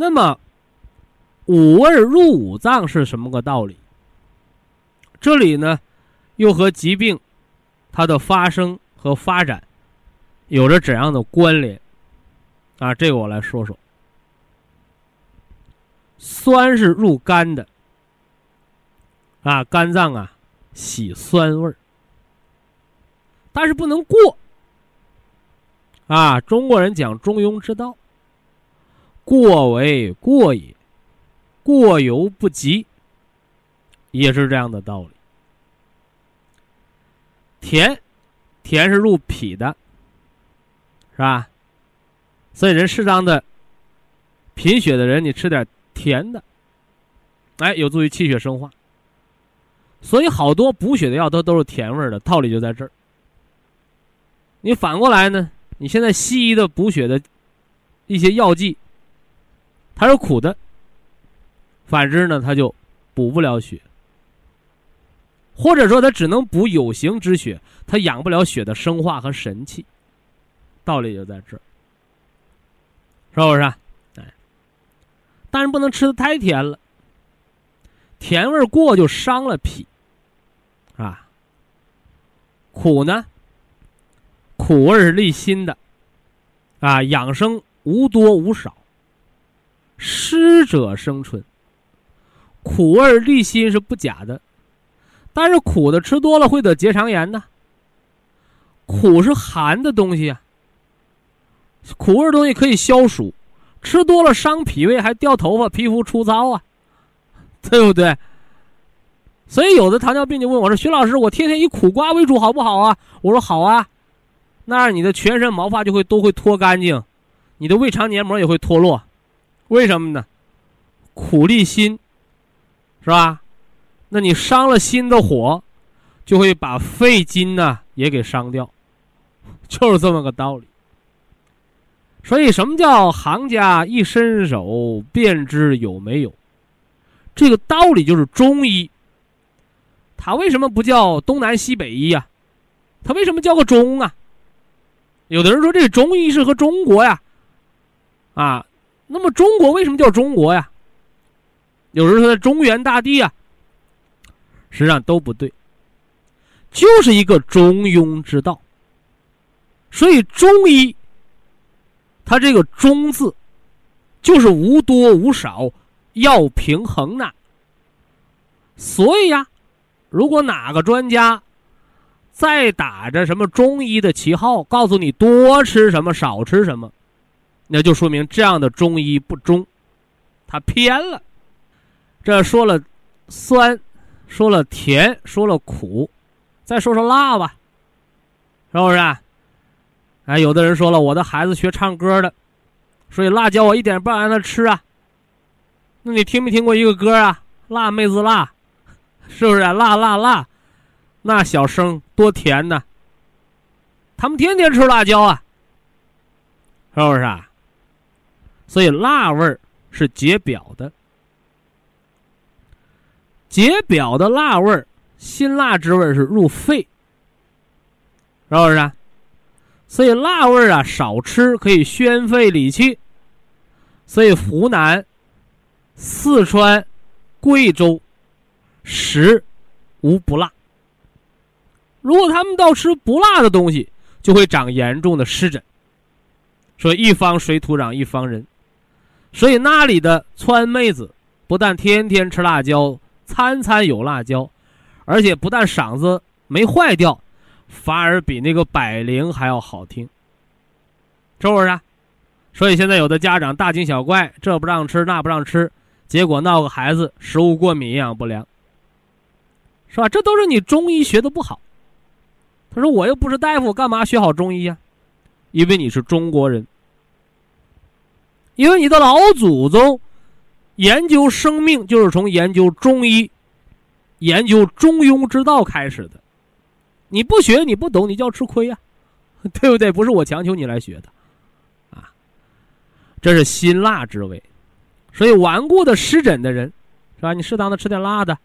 那么，五味入五脏是什么个道理？这里呢，又和疾病它的发生和发展有着怎样的关联？啊，这个我来说说。酸是入肝的，啊，肝脏啊喜酸味儿，但是不能过。啊，中国人讲中庸之道。过为过也，过犹不及，也是这样的道理。甜，甜是入脾的，是吧？所以人适当的贫血的人，你吃点甜的，哎，有助于气血生化。所以好多补血的药都都是甜味的，道理就在这儿。你反过来呢？你现在西医的补血的一些药剂。它是苦的，反之呢，它就补不了血，或者说它只能补有形之血，它养不了血的生化和神气，道理就在这儿，是不是？哎，但是不能吃的太甜了，甜味过就伤了脾，啊，苦呢，苦味是利心的，啊，养生无多无少。湿者生春，苦味利心是不假的，但是苦的吃多了会得结肠炎呢。苦是寒的东西啊，苦味东西可以消暑，吃多了伤脾胃，还掉头发、皮肤粗糙啊，对不对？所以有的糖尿病就问我说：“徐老师，我天天以苦瓜为主好不好啊？”我说：“好啊，那样你的全身毛发就会都会脱干净，你的胃肠黏膜也会脱落。”为什么呢？苦力心，是吧？那你伤了心的火，就会把肺经呢也给伤掉，就是这么个道理。所以，什么叫行家一伸手便知有没有？这个道理就是中医。他为什么不叫东南西北医呀？他为什么叫个中啊？有的人说这中医是和中国呀，啊。那么中国为什么叫中国呀？有人说在中原大地啊，实际上都不对，就是一个中庸之道。所以中医，它这个“中”字，就是无多无少，要平衡呐。所以呀，如果哪个专家再打着什么中医的旗号，告诉你多吃什么，少吃什么。那就说明这样的中医不中，他偏了。这说了酸，说了甜，说了苦，再说说辣吧，是不是？哎，有的人说了，我的孩子学唱歌的，所以辣椒我一点不让他吃啊。那你听没听过一个歌啊？辣妹子辣，是不是？辣辣辣，那小声多甜呢。他们天天吃辣椒啊，是不是啊？所以辣味儿是解表的，解表的辣味儿，辛辣之味是入肺，是不是？所以辣味儿啊少吃可以宣肺理气。所以湖南、四川、贵州食无不辣。如果他们到吃不辣的东西，就会长严重的湿疹。说一方水土养一方人。所以那里的川妹子不但天天吃辣椒，餐餐有辣椒，而且不但嗓子没坏掉，反而比那个百灵还要好听，是不是？所以现在有的家长大惊小怪，这不让吃那不让吃，结果闹个孩子食物过敏、营养不良，是吧？这都是你中医学的不好。他说：“我又不是大夫，干嘛学好中医呀？因为你是中国人，因为你的老祖宗研究生命就是从研究中医、研究中庸之道开始的。你不学，你不懂，你就要吃亏呀，对不对？不是我强求你来学的，啊，这是辛辣之味。所以顽固的湿疹的人，是吧？你适当的吃点辣的，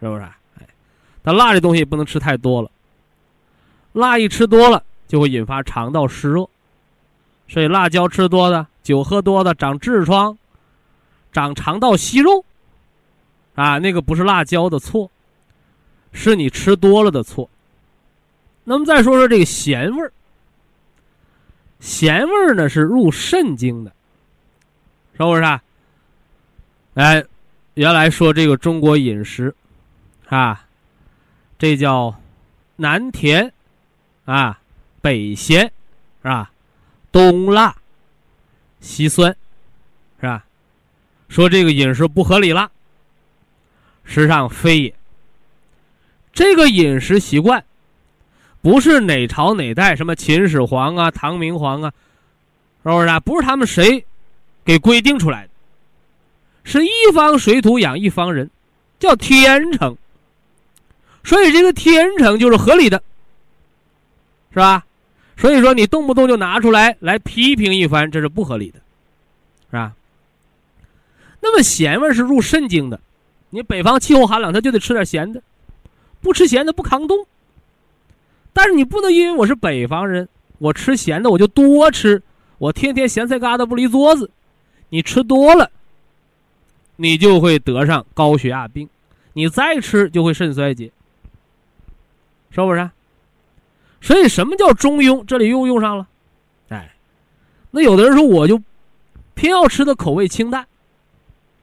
是不是？哎，但辣这东西不能吃太多了。”辣一吃多了就会引发肠道湿热，所以辣椒吃多的、酒喝多的长痔疮、长肠道息肉，啊，那个不是辣椒的错，是你吃多了的错。那么再说说这个咸味儿，咸味儿呢是入肾经的，是不是啊？哎，原来说这个中国饮食，啊，这叫南甜。啊，北咸，是吧？东辣，稀酸，是吧？说这个饮食不合理了，实际上非也。这个饮食习惯，不是哪朝哪代什么秦始皇啊、唐明皇啊，是不是啊？不是他们谁给规定出来的，是一方水土养一方人，叫天成。所以这个天成就是合理的。是吧？所以说你动不动就拿出来来批评一番，这是不合理的，是吧？那么咸味是入肾经的，你北方气候寒冷，他就得吃点咸的，不吃咸的不抗冻。但是你不能因为我是北方人，我吃咸的我就多吃，我天天咸菜疙瘩不离桌子，你吃多了，你就会得上高血压病，你再吃就会肾衰竭，是不是？所以，什么叫中庸？这里又用上了，哎，那有的人说，我就偏要吃的口味清淡，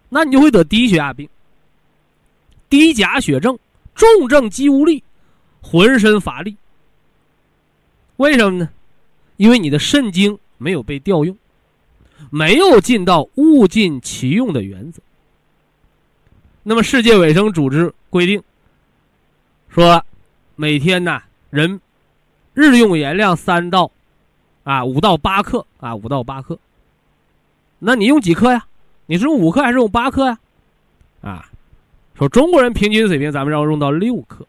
那你就会得低血压病、低钾血症、重症肌无力、浑身乏力。为什么呢？因为你的肾精没有被调用，没有尽到物尽其用的原则。那么，世界卫生组织规定说，每天呢，人。日用盐量三到，啊五到八克啊五到八克，那你用几克呀？你是用五克还是用八克呀？啊，说中国人平均水平，咱们要用到六克，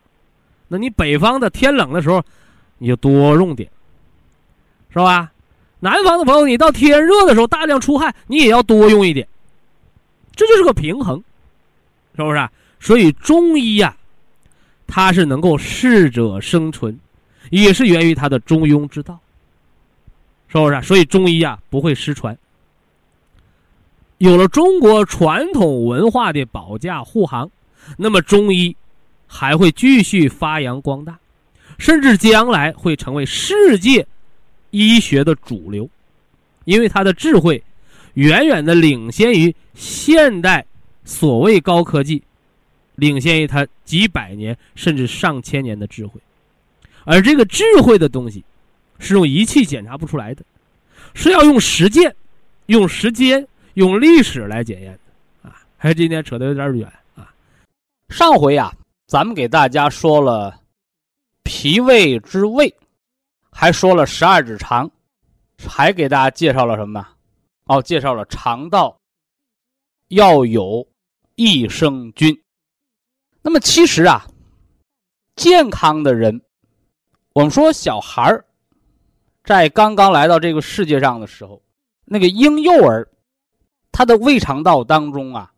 那你北方的天冷的时候，你就多用点，是吧？南方的朋友，你到天热的时候大量出汗，你也要多用一点，这就是个平衡，是不是？所以中医呀，它是能够适者生存。也是源于他的中庸之道，是不是？所以中医啊不会失传。有了中国传统文化的保驾护航，那么中医还会继续发扬光大，甚至将来会成为世界医学的主流，因为他的智慧远远的领先于现代所谓高科技，领先于他几百年甚至上千年的智慧。而这个智慧的东西，是用仪器检查不出来的，是要用实践、用时间、用历史来检验的啊！还今天扯得有点远啊。上回啊，咱们给大家说了脾胃之胃，还说了十二指肠，还给大家介绍了什么呢？哦，介绍了肠道要有益生菌。那么其实啊，健康的人。我们说小孩儿在刚刚来到这个世界上的时候，那个婴幼儿，他的胃肠道当中啊，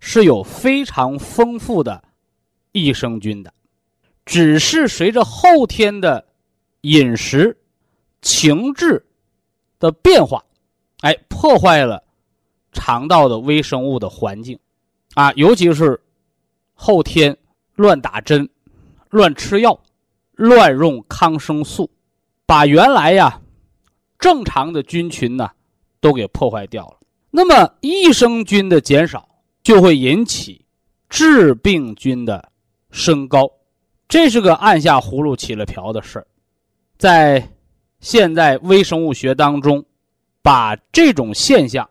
是有非常丰富的益生菌的，只是随着后天的饮食、情志的变化，哎，破坏了肠道的微生物的环境，啊，尤其是后天乱打针、乱吃药。乱用抗生素，把原来呀正常的菌群呢都给破坏掉了。那么益生菌的减少就会引起致病菌的升高，这是个按下葫芦起了瓢的事儿。在现在微生物学当中，把这种现象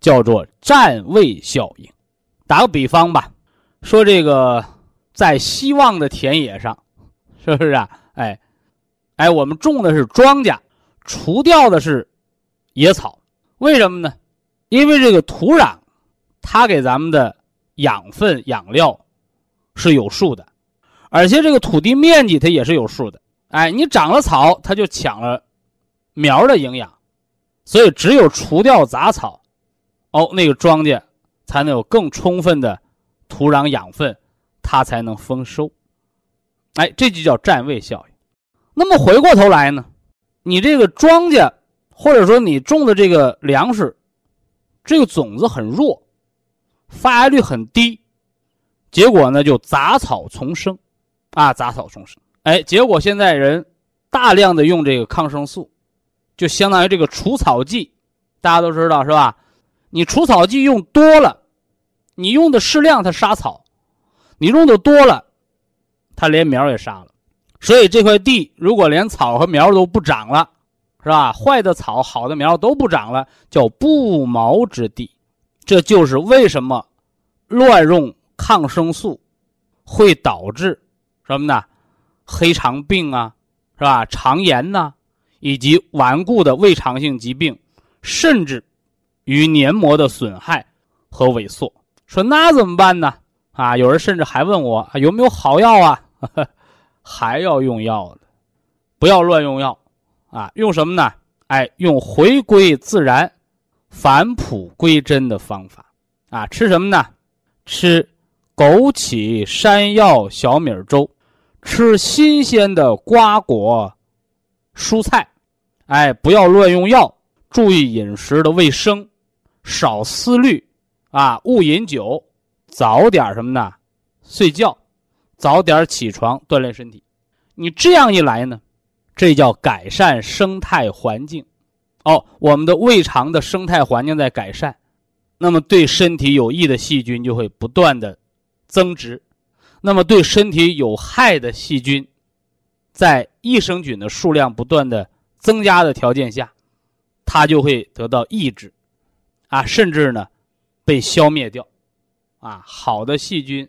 叫做占位效应。打个比方吧，说这个在希望的田野上，是不是啊？哎，哎，我们种的是庄稼，除掉的是野草，为什么呢？因为这个土壤，它给咱们的养分养料是有数的，而且这个土地面积它也是有数的。哎，你长了草，它就抢了苗的营养，所以只有除掉杂草，哦，那个庄稼才能有更充分的土壤养分，它才能丰收。哎，这就叫占位效应。那么回过头来呢，你这个庄稼或者说你种的这个粮食。这个种子很弱，发芽率很低，结果呢就杂草丛生，啊，杂草丛生。哎，结果现在人大量的用这个抗生素，就相当于这个除草剂，大家都知道是吧？你除草剂用多了，你用的适量它杀草，你用的多了，他连苗也杀了。所以这块地如果连草和苗都不长了。是吧？坏的草，好的苗都不长了，叫不毛之地。这就是为什么乱用抗生素会导致什么呢？黑肠病啊，是吧？肠炎呐，以及顽固的胃肠性疾病，甚至于黏膜的损害和萎缩。说那怎么办呢？啊，有人甚至还问我有没有好药啊？还要用药的，不要乱用药。啊，用什么呢？哎，用回归自然、返璞归真的方法。啊，吃什么呢？吃枸杞山药小米粥，吃新鲜的瓜果、蔬菜。哎，不要乱用药，注意饮食的卫生，少思虑，啊，勿饮酒，早点什么呢？睡觉，早点起床锻炼身体。你这样一来呢？这叫改善生态环境，哦，我们的胃肠的生态环境在改善，那么对身体有益的细菌就会不断的增殖，那么对身体有害的细菌，在益生菌的数量不断的增加的条件下，它就会得到抑制，啊，甚至呢被消灭掉，啊，好的细菌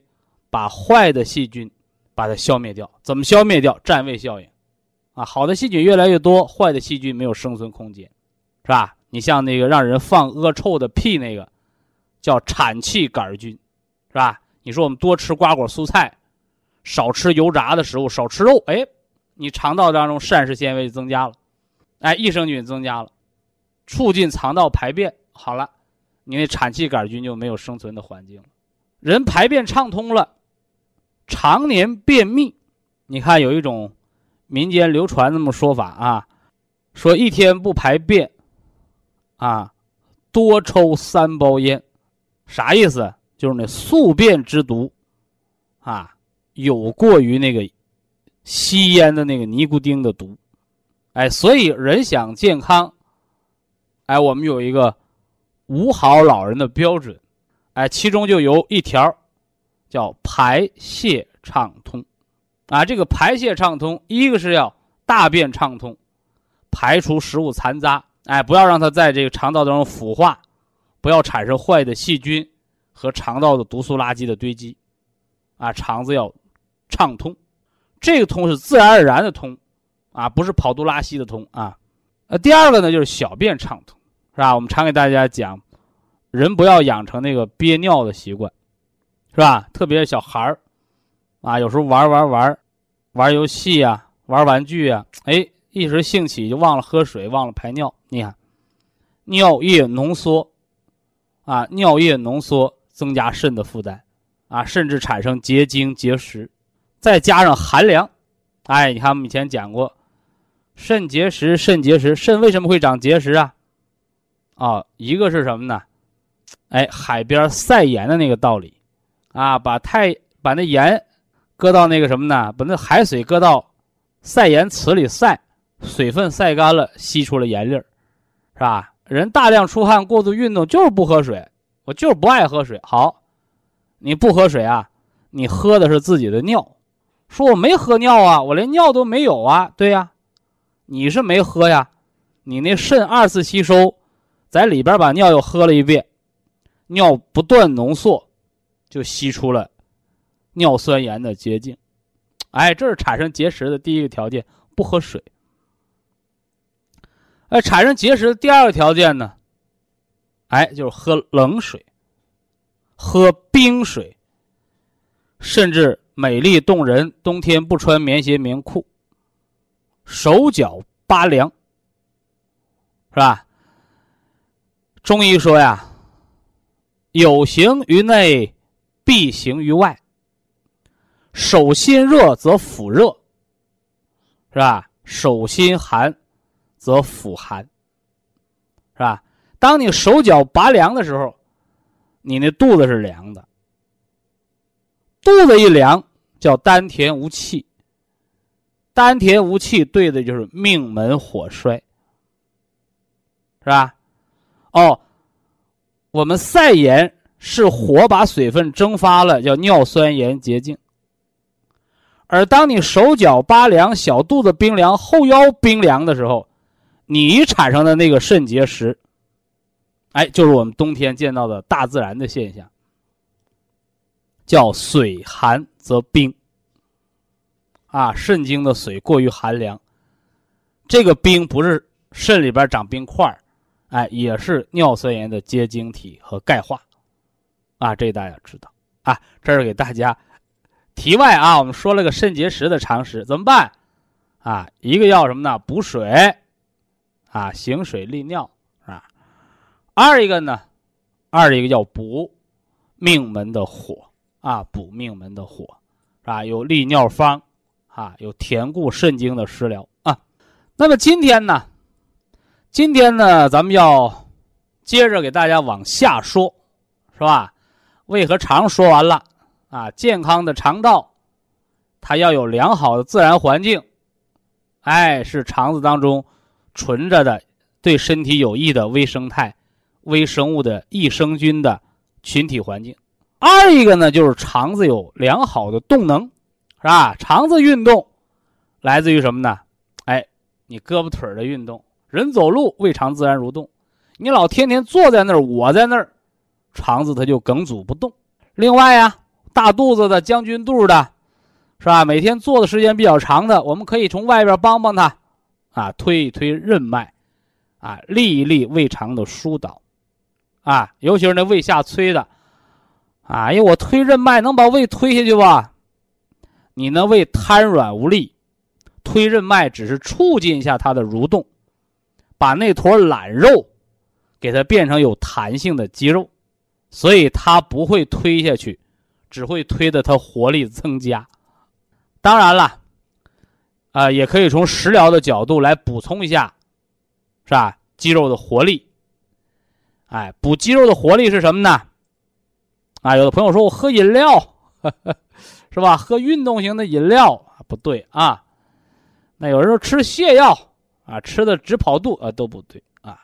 把坏的细菌把它消灭掉，怎么消灭掉？占位效应。啊，好的细菌越来越多，坏的细菌没有生存空间，是吧？你像那个让人放恶臭的屁那个，叫产气杆菌，是吧？你说我们多吃瓜果蔬菜，少吃油炸的食物，少吃肉，哎，你肠道当中膳食纤维增加了，哎，益生菌增加了，促进肠道排便，好了，你那产气杆菌就没有生存的环境了。人排便畅通了，常年便秘，你看有一种。民间流传那么说法啊，说一天不排便，啊，多抽三包烟，啥意思？就是那宿便之毒，啊，有过于那个吸烟的那个尼古丁的毒，哎，所以人想健康，哎，我们有一个五好老人的标准，哎，其中就有一条，叫排泄畅通。啊，这个排泄畅通，一个是要大便畅通，排除食物残渣，哎，不要让它在这个肠道当中腐化，不要产生坏的细菌和肠道的毒素垃圾的堆积，啊，肠子要畅通，这个通是自然而然的通，啊，不是跑肚拉稀的通啊。呃，第二个呢就是小便畅通，是吧？我们常给大家讲，人不要养成那个憋尿的习惯，是吧？特别是小孩儿，啊，有时候玩玩玩。玩游戏啊，玩玩具啊，哎，一时兴起就忘了喝水，忘了排尿。你看，尿液浓缩，啊，尿液浓缩增加肾的负担，啊，甚至产生结晶结石，再加上寒凉，哎，你看我们以前讲过，肾结石，肾结石，肾为什么会长结石啊？啊，一个是什么呢？哎，海边晒盐的那个道理，啊，把太把那盐。搁到那个什么呢？把那海水搁到晒盐池里晒，水分晒干了，吸出了盐粒儿，是吧？人大量出汗、过度运动就是不喝水，我就是不爱喝水。好，你不喝水啊？你喝的是自己的尿。说我没喝尿啊，我连尿都没有啊。对呀，你是没喝呀，你那肾二次吸收，在里边把尿又喝了一遍，尿不断浓缩，就吸出了尿酸盐的结晶。哎，这是产生结石的第一个条件，不喝水。哎，产生结石的第二个条件呢？哎，就是喝冷水，喝冰水，甚至。美丽动人，冬天不穿棉鞋棉裤，手脚拔凉，是吧？中医说呀，有形于内，必行于外。手心热则腹热，是吧？手心寒则腹寒，是吧？当你手脚拔凉的时候，你那肚子是凉的，肚子一凉。叫丹田无气，丹田无气对的就是命门火衰，是吧？哦，我们晒盐是火把水分蒸发了，叫尿酸盐结晶。而当你手脚发凉、小肚子冰凉、后腰冰凉的时候，你产生的那个肾结石，哎，就是我们冬天见到的大自然的现象，叫水寒。则冰，啊，肾经的水过于寒凉，这个冰不是肾里边长冰块哎，也是尿酸盐的结晶体和钙化，啊，这大家知道啊。这是给大家题外啊，我们说了个肾结石的常识，怎么办？啊，一个要什么呢？补水，啊，行水利尿啊。二一个呢，二一个要补命门的火。啊，补命门的火，是吧？有利尿方，啊，有填固肾经的食疗啊。那么今天呢，今天呢，咱们要接着给大家往下说，是吧？胃和肠说完了啊，健康的肠道，它要有良好的自然环境，哎，是肠子当中存着的对身体有益的微生态、微生物的益生菌的群体环境。二一个呢，就是肠子有良好的动能，是吧？肠子运动来自于什么呢？哎，你胳膊腿的运动，人走路，胃肠自然蠕动。你老天天坐在那儿，我在那儿，肠子它就梗阻不动。另外呀，大肚子的、将军肚的，是吧？每天坐的时间比较长的，我们可以从外边帮帮他，啊，推一推任脉，啊，利一利胃肠的疏导，啊，尤其是那胃下垂的。哎呀，我推任脉能把胃推下去吧？你那胃瘫软无力，推任脉只是促进一下它的蠕动，把那坨懒肉给它变成有弹性的肌肉，所以它不会推下去，只会推的它活力增加。当然了，啊，也可以从食疗的角度来补充一下，是吧？肌肉的活力。哎，补肌肉的活力是什么呢？啊，有的朋友说我喝饮料，是吧？喝运动型的饮料不对啊。那有人说吃泻药啊，吃的直跑肚啊，都不对啊。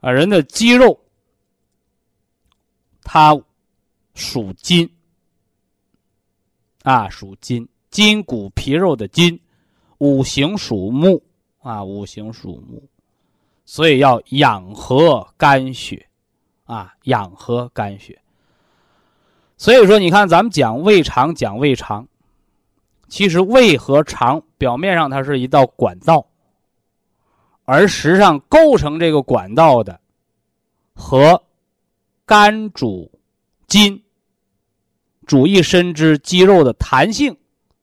啊，人的肌肉它属金。啊，属金，筋骨皮肉的筋，五行属木。啊，五行属木，所以要养和肝血。啊，养和肝血。所以说，你看，咱们讲胃肠，讲胃肠，其实胃和肠表面上它是一道管道，而实际上构成这个管道的和肝主筋，主一身之肌肉的弹性，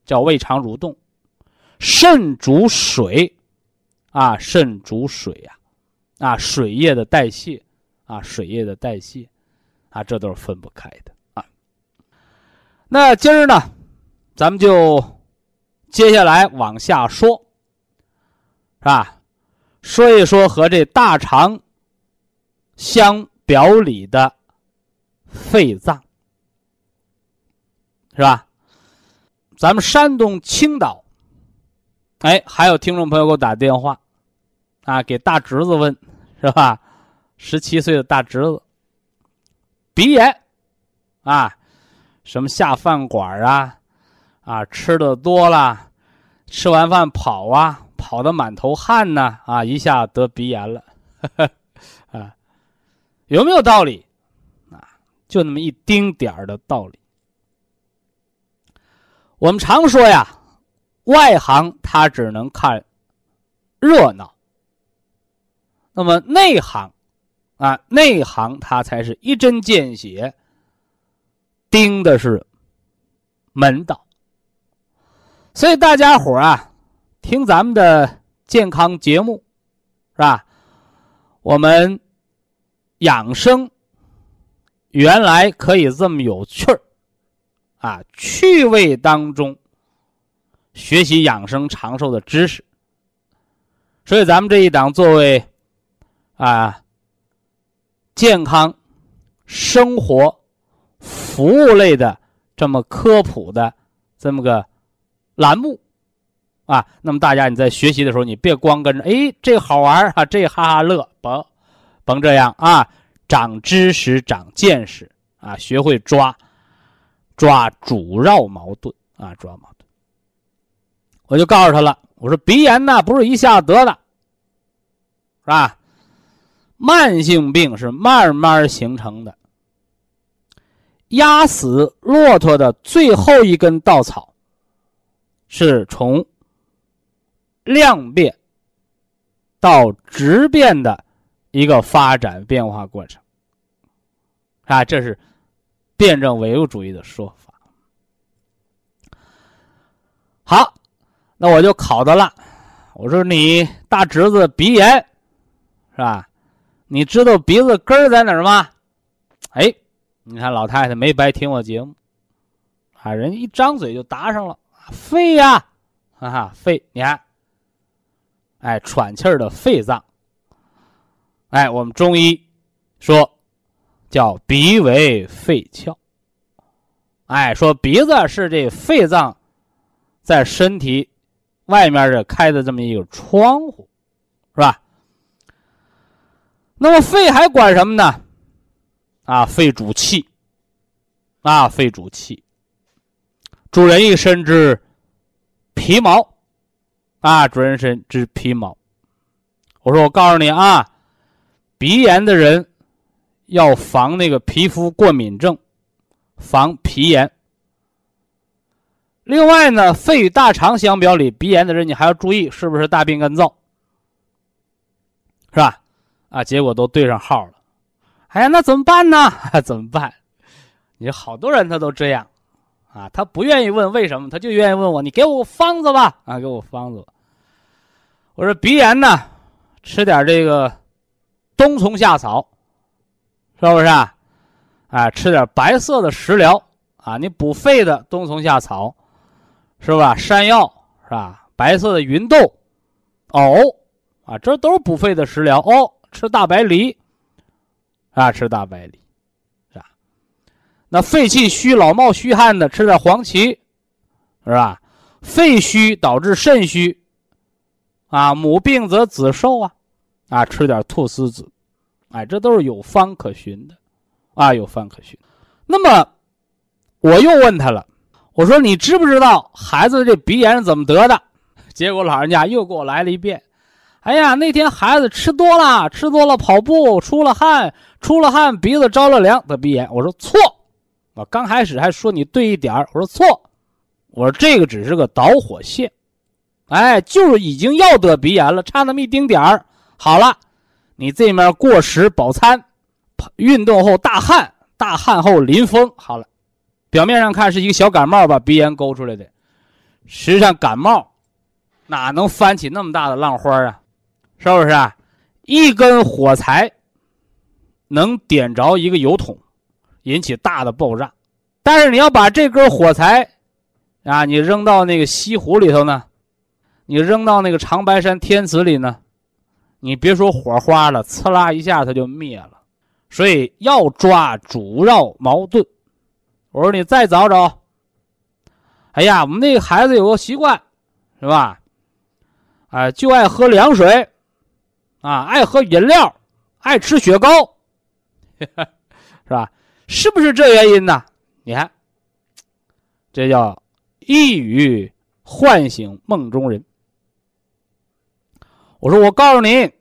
叫胃肠蠕动；肾主水，啊，肾主水呀，啊，水液的代谢，啊，水液的代谢，啊，这都是分不开的。啊。那今儿呢，咱们就接下来往下说，是吧？说一说和这大肠相表里的肺脏，是吧？咱们山东青岛，哎，还有听众朋友给我打电话，啊，给大侄子问，是吧？十七岁的大侄子，鼻炎，啊，什么下饭馆啊，啊，吃的多了，吃完饭跑啊，跑的满头汗呢，啊，一下得鼻炎了，啊，有没有道理？啊，就那么一丁点儿的道理。我们常说呀，外行他只能看热闹，那么内行。啊，内行他才是一针见血，盯的是门道。所以大家伙啊，听咱们的健康节目，是吧？我们养生原来可以这么有趣儿啊，趣味当中学习养生长寿的知识。所以咱们这一档作为啊。健康生活服务类的这么科普的这么个栏目啊，那么大家你在学习的时候，你别光跟着哎这好玩啊，这哈哈乐，甭甭这样啊，长知识长见识啊，学会抓抓主要矛盾啊，主要矛盾。我就告诉他了，我说鼻炎呢不是一下子得的，是吧？慢性病是慢慢形成的。压死骆驼的最后一根稻草，是从量变到质变的一个发展变化过程。啊，这是辩证唯物主义的说法。好，那我就考他了。我说你大侄子鼻炎，是吧？你知道鼻子根儿在哪儿吗？哎，你看老太太没白听我节目，啊，人一张嘴就答上了，肺呀，哈哈，肺，你看，哎，喘气儿的肺脏，哎，我们中医说叫鼻为肺窍，哎，说鼻子是这肺脏在身体外面的开的这么一个窗户，是吧？那么肺还管什么呢？啊，肺主气，啊，肺主气，主人一身之皮毛，啊，主人身之皮毛。我说，我告诉你啊，鼻炎的人要防那个皮肤过敏症，防皮炎。另外呢，肺与大肠相表里，鼻炎的人你还要注意是不是大便干燥，是吧？啊，结果都对上号了，哎呀，那怎么办呢？怎么办？你好多人他都这样，啊，他不愿意问为什么，他就愿意问我，你给我个方子吧，啊，给我方子。我说鼻炎呢，吃点这个冬虫夏草，是不是啊？啊，吃点白色的食疗啊，你补肺的冬虫夏草，是吧？山药是吧？白色的芸豆，藕啊，这都是补肺的食疗哦。吃大白梨，啊，吃大白梨，是吧？那肺气虚、老冒虚汗的，吃点黄芪，是吧？肺虚导致肾虚，啊，母病则子受啊，啊，吃点菟丝子，哎，这都是有方可循的，啊，有方可循。那么，我又问他了，我说你知不知道孩子这鼻炎是怎么得的？结果老人家又给我来了一遍。哎呀，那天孩子吃多了，吃多了跑步出了汗，出了汗鼻子着了凉得鼻炎。我说错，我刚开始还说你对一点我说错，我说这个只是个导火线，哎，就是已经要得鼻炎了，差那么一丁点儿。好了，你这面过食饱餐，运动后大汗，大汗后淋风，好了，表面上看是一个小感冒把鼻炎勾出来的，实际上感冒哪能翻起那么大的浪花啊？是不是啊？一根火柴能点着一个油桶，引起大的爆炸。但是你要把这根火柴啊，你扔到那个西湖里头呢，你扔到那个长白山天池里呢，你别说火花了，呲啦一下它就灭了。所以要抓主要矛盾。我说你再找找。哎呀，我们那个孩子有个习惯，是吧？哎，就爱喝凉水。啊，爱喝饮料，爱吃雪糕，是吧？是不是这原因呢？你看，这叫一语唤醒梦中人。我说，我告诉你，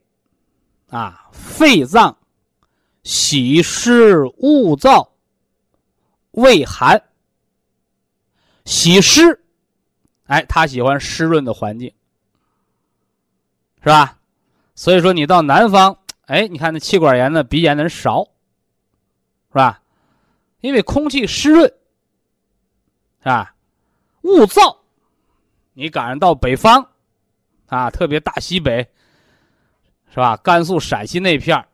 啊，肺脏喜湿恶燥，畏寒，喜湿，哎，他喜欢湿润的环境，是吧？所以说，你到南方，哎，你看那气管炎的、鼻炎的人少，是吧？因为空气湿润，是吧？雾燥，你赶上到北方，啊，特别大西北，是吧？甘肃、陕西那片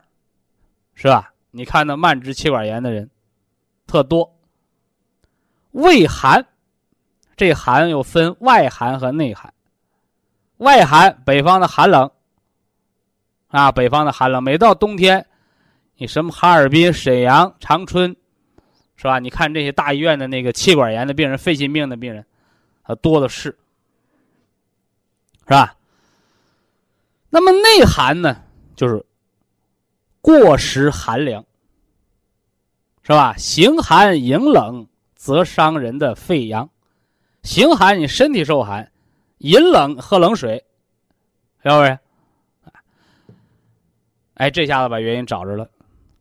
是吧？你看那慢支气管炎的人特多。畏寒，这寒又分外寒和内寒。外寒，北方的寒冷，啊，北方的寒冷，每到冬天，你什么哈尔滨、沈阳、长春。是吧？你看这些大医院的那个气管炎的病人、肺心病的病人，啊，多的是，是吧？那么内寒呢，就是过食寒凉，是吧？形寒迎冷则伤人的肺阳，形寒你身体受寒，饮冷喝冷水，是不是？哎，这下子把原因找着了，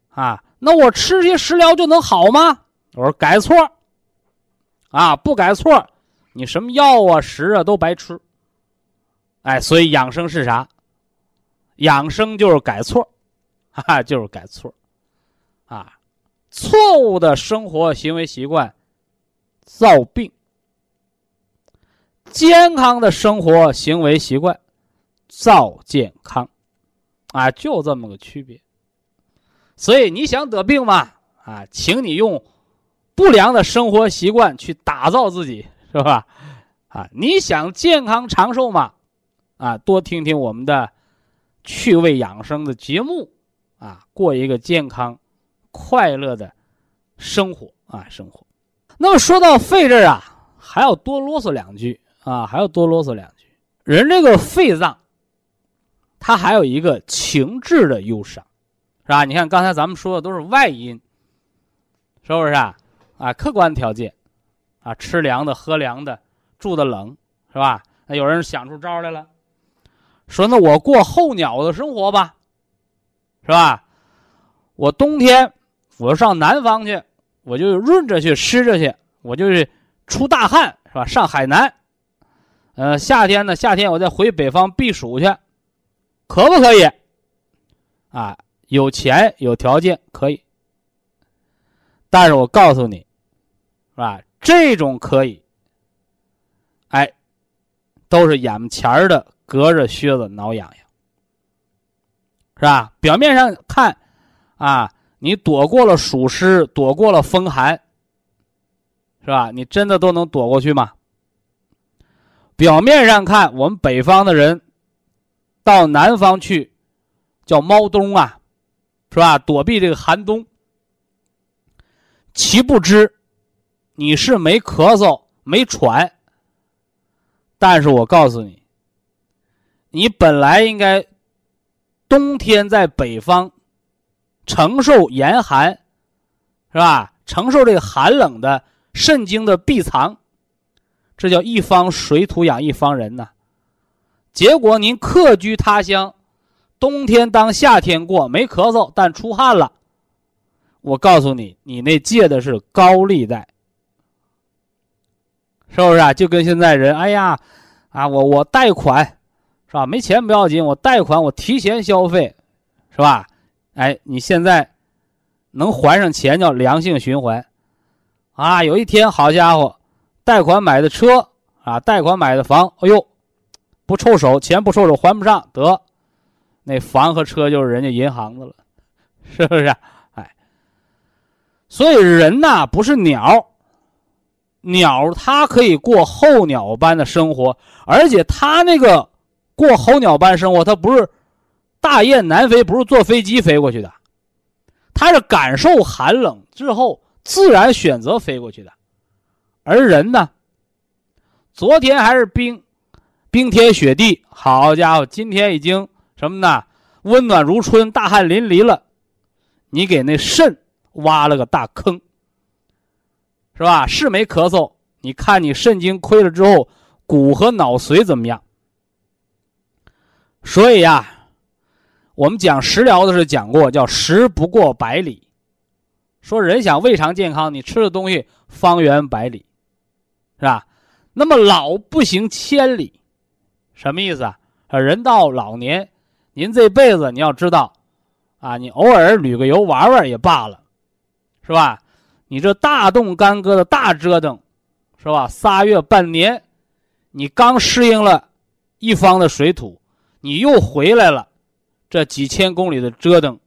啊，那我吃些食疗就能好吗？我说改错，啊，不改错，你什么药啊、食啊都白吃。哎，所以养生是啥？养生就是改错，哈哈，就是改错，啊，错误的生活行为习惯造病，健康的生活行为习惯造健康，啊，就这么个区别。所以你想得病吗？啊，请你用。不良的生活习惯去打造自己，是吧？啊，你想健康长寿吗？啊，多听听我们的趣味养生的节目，啊，过一个健康、快乐的生活啊，生活。那么说到肺这儿啊，还要多啰嗦两句啊，还要多啰嗦两句。人这个肺脏，它还有一个情志的忧伤，是吧？你看刚才咱们说的都是外因，是不是啊？啊，客观条件，啊，吃凉的，喝凉的，住的冷，是吧？那有人想出招来了，说那我过候鸟的生活吧，是吧？我冬天我上南方去，我就润着去，湿着去，我就是出大汗，是吧？上海南，呃，夏天呢，夏天我再回北方避暑去，可不可以？啊，有钱有条件可以。但是我告诉你，是吧？这种可以，哎，都是眼前的，隔着靴子挠痒痒，是吧？表面上看，啊，你躲过了暑湿，躲过了风寒，是吧？你真的都能躲过去吗？表面上看，我们北方的人到南方去，叫猫冬啊，是吧？躲避这个寒冬。其不知，你是没咳嗽、没喘，但是我告诉你，你本来应该冬天在北方承受严寒，是吧？承受这个寒冷的肾经的闭藏，这叫一方水土养一方人呐。结果您客居他乡，冬天当夏天过，没咳嗽，但出汗了。我告诉你，你那借的是高利贷，是不是啊？就跟现在人，哎呀，啊，我我贷款，吧？没钱不要紧，我贷款，我提前消费，是吧？哎，你现在能还上钱叫良性循环，啊，有一天好家伙，贷款买的车啊，贷款买的房，哎呦，不抽手，钱不抽手还不上，得，那房和车就是人家银行的了，是不是？哎所以人呐不是鸟，鸟它可以过候鸟般的生活，而且它那个过候鸟般生活，它不是大雁南飞，不是坐飞机飞过去的，它是感受寒冷之后自然选择飞过去的。而人呢，昨天还是冰冰天雪地，好家伙，今天已经什么呢？温暖如春，大汗淋漓了，你给那肾挖了个大坑，是吧？是没咳嗽，你看你肾精亏了之后，骨和脑髓怎么样？所以呀，我们讲食疗的时候讲过，叫食不过百里。说人想胃肠健康，你吃的东西方圆百里，是吧？那么老不行千里，什么意思啊？啊，人到老年，您这辈子你要知道，啊，你偶尔旅个游玩玩也罢了，是吧？你这大动干戈的大折腾，是吧？仨月半年，你刚适应了一方的水土，你又回来了，这几千公里的折腾，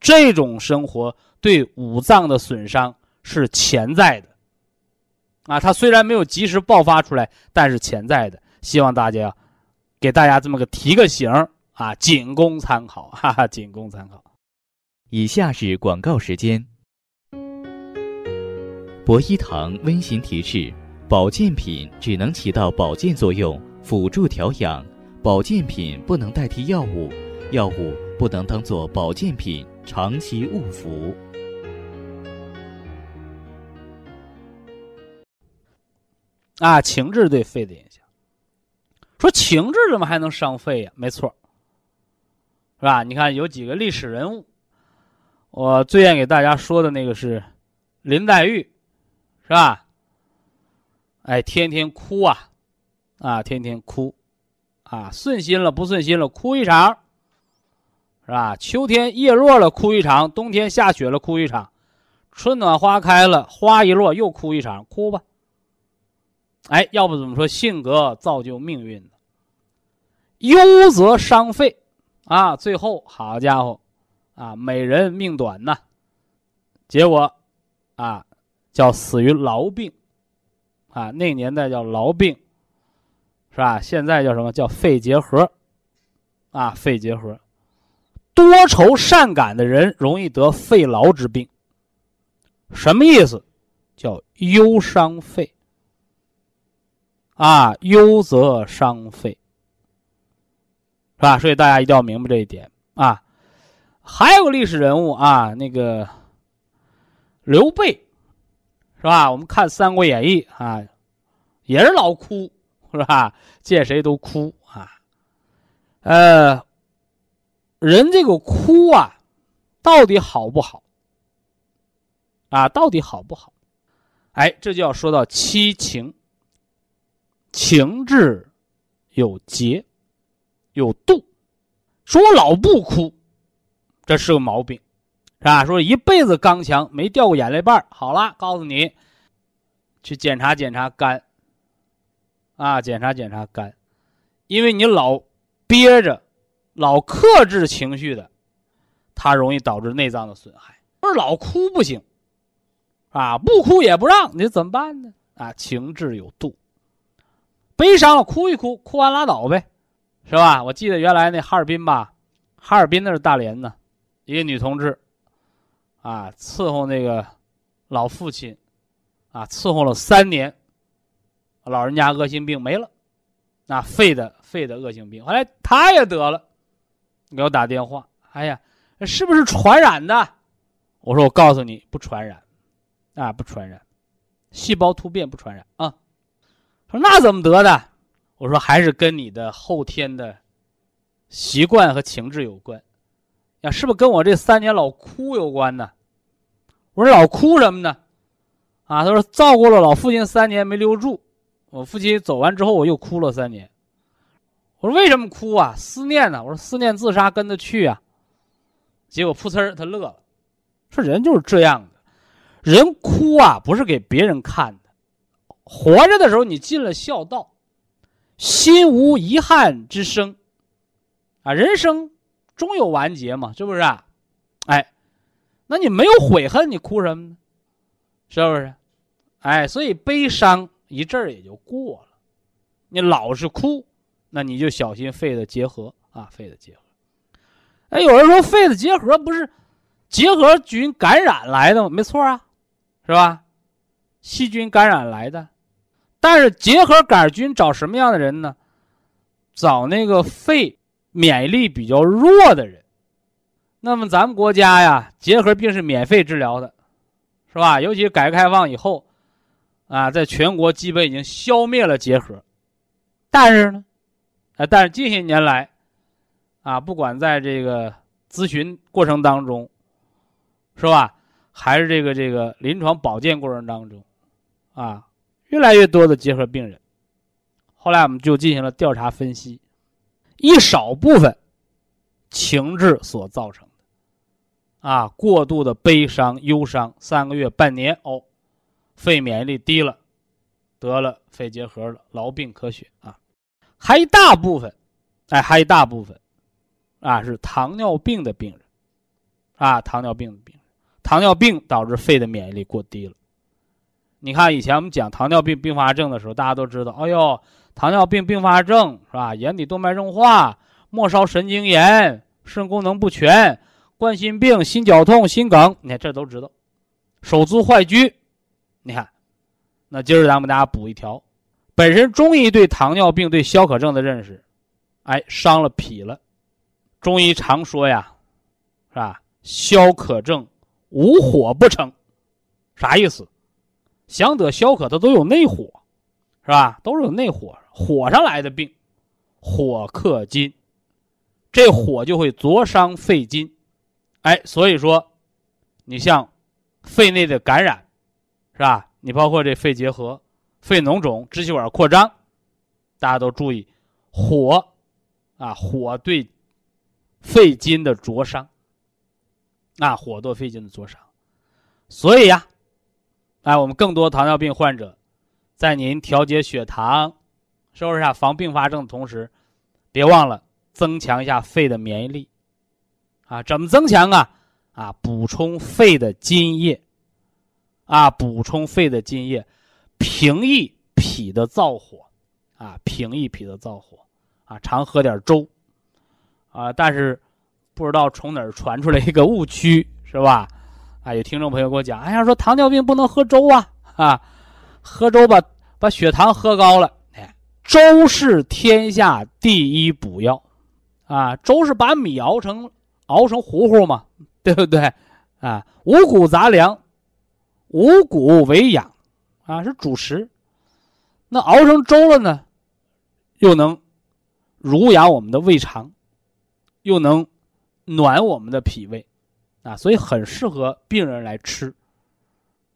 这种生活。对五脏的损伤是潜在的，啊，它虽然没有及时爆发出来，但是潜在的。希望大家给大家这么个提个醒啊，仅供参考，哈哈，仅供参考。以下是广告时间。博一堂温馨提示：保健品只能起到保健作用，辅助调养；保健品不能代替药物，药物不能当做保健品长期误服。啊，情志对肺的影响。说情志怎么还能伤肺呀？没错，是吧？你看有几个历史人物，我最愿给大家说的那个是林黛玉，是吧？哎，天天哭啊，啊，天天哭，啊，顺心了不顺心了哭一场，是吧？秋天叶落了哭一场，冬天下雪了哭一场，春暖花开了花一落又哭一场，哭吧。哎，要不怎么说性格造就命运呢？忧则伤肺，啊，最后好家伙，啊，美人命短呐，结果，啊，叫死于痨病，啊，那年代叫痨病，是吧？现在叫什么叫肺结核，啊，肺结核，多愁善感的人容易得肺痨之病，什么意思？叫忧伤肺。啊，忧则伤肺，是吧？所以大家一定要明白这一点啊。还有个历史人物啊，那个刘备，是吧？我们看《三国演义》啊，也是老哭，是吧？见谁都哭啊。呃，人这个哭啊，到底好不好？啊，到底好不好？哎，这就要说到七情。情志有节，有度。说我老不哭，这是个毛病，是吧？说一辈子刚强，没掉过眼泪瓣好了，告诉你，去检查检查肝。啊，检查检查肝，因为你老憋着，老克制情绪的，它容易导致内脏的损害。不是老哭不行，啊，不哭也不让，你怎么办呢？啊，情志有度。悲伤了，哭一哭，哭完拉倒呗，是吧？我记得原来那哈尔滨吧，哈尔滨那是大连呢，一个女同志，啊，伺候那个老父亲，啊，伺候了三年，老人家恶性病没了，那肺的肺的恶性病，后来他也得了，给我打电话，哎呀，是不是传染的？我说我告诉你，不传染，啊，不传染，细胞突变不传染啊。说那怎么得的？我说还是跟你的后天的习惯和情志有关，呀，是不是跟我这三年老哭有关呢？我说老哭什么呢？啊，他说照顾了老父亲三年没留住，我父亲走完之后我又哭了三年。我说为什么哭啊？思念呢？我说思念自杀跟着去啊。结果噗呲他乐了，说人就是这样的，人哭啊不是给别人看的。活着的时候，你尽了孝道，心无遗憾之生，啊，人生终有完结嘛，是不是？啊哎，那你没有悔恨，你哭什么呢？是不是？哎，所以悲伤一阵儿也就过了。你老是哭，那你就小心肺的结核啊，肺的结核。哎，有人说肺的结核不是结核菌感染来的吗？没错啊，是吧？细菌感染来的。但是结核杆菌找什么样的人呢？找那个肺免疫力比较弱的人，那么咱们国家呀，结核病是免费治疗的，是吧？尤其改革开放以后，啊，在全国基本已经消灭了结核。但是呢，啊，但是近些年来，啊，不管在这个咨询过程当中，是吧，还是这个这个临床保健过程当中，啊，越来越多的结核病人，后来我们就进行了调查分析，一少部分情志所造成。啊，过度的悲伤、忧伤，三个月、半年哦，肺免疫力低了，得了肺结核了，痨病咳血啊。还一大部分，哎，还一大部分，啊，是糖尿病的病人，啊，糖尿病的病人，糖尿病导致肺的免疫力过低了。你看以前我们讲糖尿病并发症的时候，大家都知道，哎呦，糖尿病并发症是吧？眼底动脉硬化、末梢神经炎、肾功能不全。冠心病、心绞痛、心梗，你看这都知道。手足坏疽，你看，那今儿咱们大家补一条。本身中医对糖尿病、对消渴症的认识，哎，伤了脾了。中医常说呀，是吧？消渴症无火不成，啥意思？想得消渴，它都有内火，是吧？都是有内火，火上来的病，火克金，这火就会灼伤肺金。哎，所以说，你像肺内的感染，是吧？你包括这肺结核、肺脓肿、支气管扩张，大家都注意火啊，火对肺经的灼伤啊，火对肺经的灼伤。所以呀，哎，我们更多糖尿病患者，在您调节血糖、是不是啊，防并发症的同时，别忘了增强一下肺的免疫力。啊，怎么增强啊？啊，补充肺的津液，啊，补充肺的津液，平抑脾的燥火，啊，平抑脾的燥火，啊，常喝点粥，啊，但是不知道从哪儿传出来一个误区，是吧？啊，有听众朋友给我讲，哎呀，说糖尿病不能喝粥啊，啊，喝粥把把血糖喝高了，哎，粥是天下第一补药，啊，粥是把米熬成。熬成糊糊嘛，对不对？啊，五谷杂粮，五谷为养，啊，是主食。那熬成粥了呢，又能濡养我们的胃肠，又能暖我们的脾胃，啊，所以很适合病人来吃，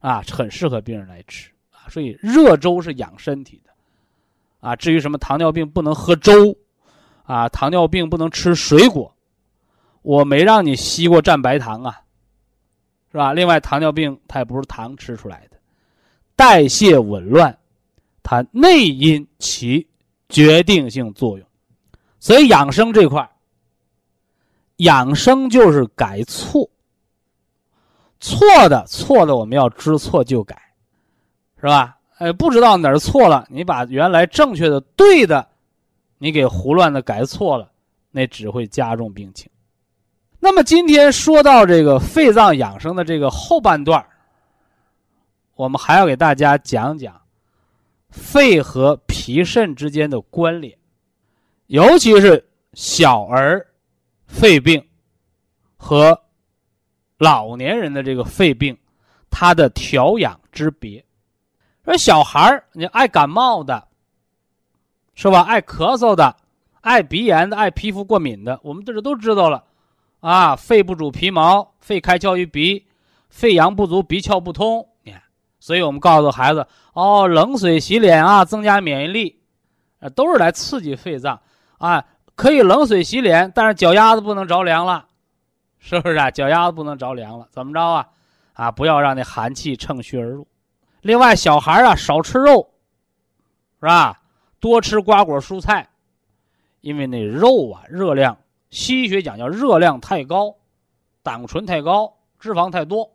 啊，很适合病人来吃啊。所以热粥是养身体的，啊，至于什么糖尿病不能喝粥，啊，糖尿病不能吃水果。我没让你西瓜蘸白糖啊，是吧？另外，糖尿病它也不是糖吃出来的，代谢紊乱，它内因起决定性作用。所以养生这块养生就是改错，错的错的我们要知错就改，是吧？哎，不知道哪儿错了，你把原来正确的对的，你给胡乱的改错了，那只会加重病情。那么今天说到这个肺脏养生的这个后半段我们还要给大家讲讲肺和脾肾之间的关联，尤其是小儿肺病和老年人的这个肺病，它的调养之别。说小孩儿你爱感冒的，是吧？爱咳嗽的，爱鼻炎的，爱皮肤过敏的，我们这都知道了。啊，肺不主皮毛，肺开窍于鼻，肺阳不足，鼻窍不通。你看，所以我们告诉孩子，哦，冷水洗脸啊，增加免疫力，啊，都是来刺激肺脏。啊，可以冷水洗脸，但是脚丫子不能着凉了，是不是啊？脚丫子不能着凉了，怎么着啊？啊，不要让那寒气乘虚而入。另外，小孩啊，少吃肉，是吧？多吃瓜果蔬菜，因为那肉啊，热量。西医学讲叫热量太高，胆固醇太高，脂肪太多，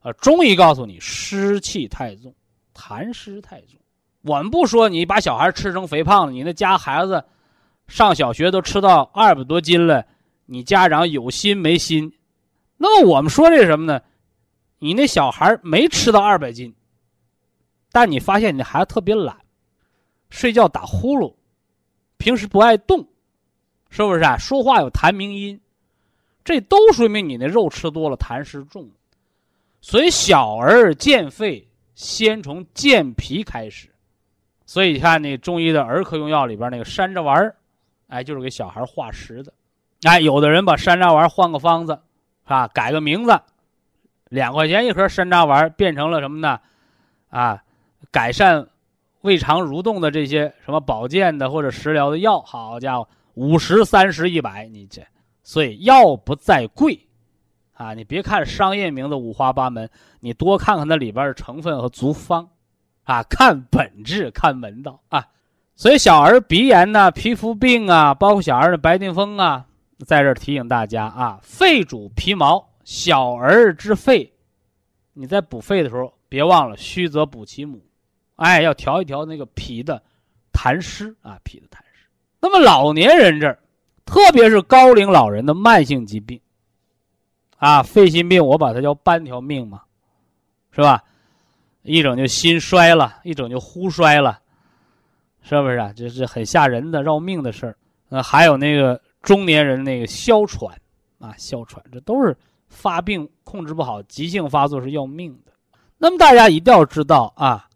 啊，中医告诉你湿气太重，痰湿太重。我们不说你把小孩吃成肥胖了，你那家孩子上小学都吃到二百多斤了，你家长有心没心？那么我们说这什么呢？你那小孩没吃到二百斤，但你发现你的孩子特别懒，睡觉打呼噜，平时不爱动。是不是啊？说话有痰鸣音，这都说明你那肉吃多了，痰湿重。所以小儿健肺，先从健脾开始。所以你看那中医的儿科用药里边那个山楂丸儿哎，就是给小孩化食的。哎，有的人把山楂丸换个方子，啊，改个名字，两块钱一盒山楂丸变成了什么呢？啊，改善胃肠蠕动的这些什么保健的或者食疗的药，好家伙，五十、三十、一百，你这，所以药不在贵。啊，你别看商业名字五花八门，你多看看它里边的成分和足方，啊，看本质，看门道啊。所以小儿鼻炎呢、皮肤病啊，包括小儿的白癜风啊，在这提醒大家啊，肺主皮毛，小儿之肺，你在补肺的时候，别忘了虚则补其母，哎，要调一调那个脾的痰湿啊，脾的痰。那么老年人这儿，特别是高龄老人的慢性疾病。啊，肺心病我把它叫半条命嘛，是吧？一整就心衰了，一整就呼衰了，是不是啊？这是很吓人的要命的事儿。呃，还有那个中年人那个哮喘啊，哮喘，这都是发病控制不好，急性发作是要命的。那么大家一定要知道啊，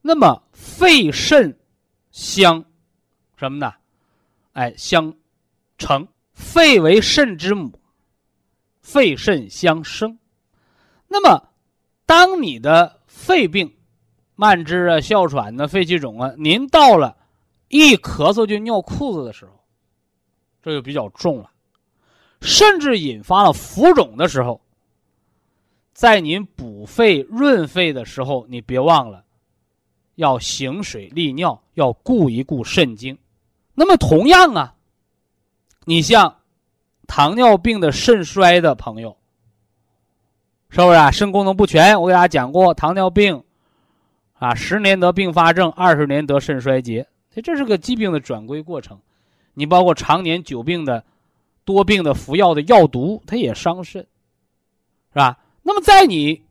那么肺肾相什么呢？哎，相成，肺为肾之母。肺肾相生，那么，当你的肺病、慢支啊、哮喘呢、肺气肿啊，您到了一咳嗽就尿裤子的时候，这就比较重了，甚至引发了浮肿的时候，在您补肺润肺的时候，你别忘了要行水利尿，要顾一顾肾经。那么同样啊，你像。糖尿病的肾衰的朋友，是不是啊？肾功能不全，我给大家讲过，糖尿病啊，十年得并发症，二十年得肾衰竭，这这是个疾病的转归过程。你包括常年久病的、多病的服药的药毒，它也伤肾，是吧？那么在你